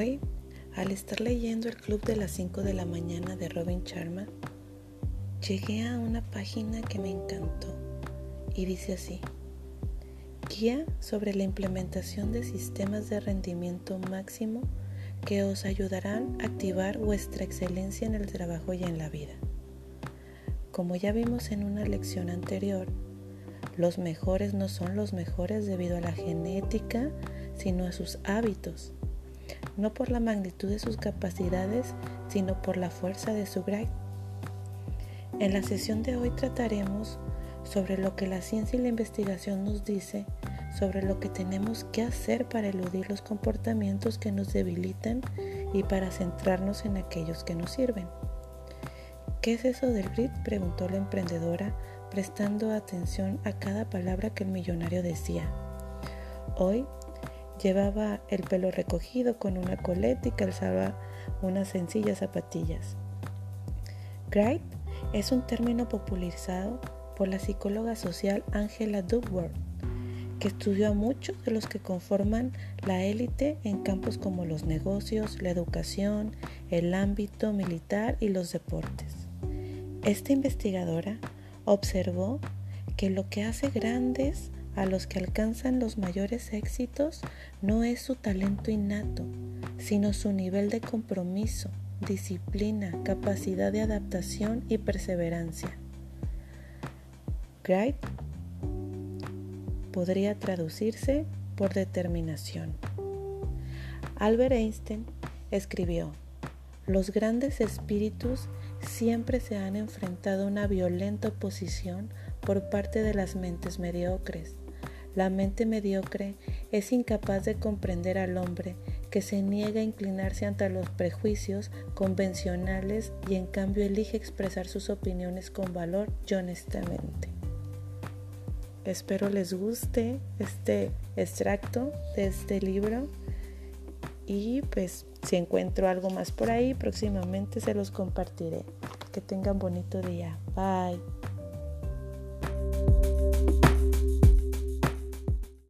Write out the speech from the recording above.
estar leyendo El Club de las 5 de la mañana de Robin Sharma, llegué a una página que me encantó y dice así, guía sobre la implementación de sistemas de rendimiento máximo que os ayudarán a activar vuestra excelencia en el trabajo y en la vida. Como ya vimos en una lección anterior, los mejores no son los mejores debido a la genética, sino a sus hábitos no por la magnitud de sus capacidades, sino por la fuerza de su grind. En la sesión de hoy trataremos sobre lo que la ciencia y la investigación nos dice sobre lo que tenemos que hacer para eludir los comportamientos que nos debilitan y para centrarnos en aquellos que nos sirven. ¿Qué es eso del grit? preguntó la emprendedora, prestando atención a cada palabra que el millonario decía. Hoy Llevaba el pelo recogido con una coleta y calzaba unas sencillas zapatillas. Gripe es un término popularizado por la psicóloga social Angela Duckworth, que estudió a muchos de los que conforman la élite en campos como los negocios, la educación, el ámbito militar y los deportes. Esta investigadora observó que lo que hace grandes a los que alcanzan los mayores éxitos no es su talento innato, sino su nivel de compromiso, disciplina, capacidad de adaptación y perseverancia. Great podría traducirse por determinación. Albert Einstein escribió, los grandes espíritus siempre se han enfrentado a una violenta oposición por parte de las mentes mediocres la mente mediocre es incapaz de comprender al hombre que se niega a inclinarse ante los prejuicios convencionales y en cambio elige expresar sus opiniones con valor y honestamente. Espero les guste este extracto de este libro y pues si encuentro algo más por ahí próximamente se los compartiré. Que tengan bonito día. Bye.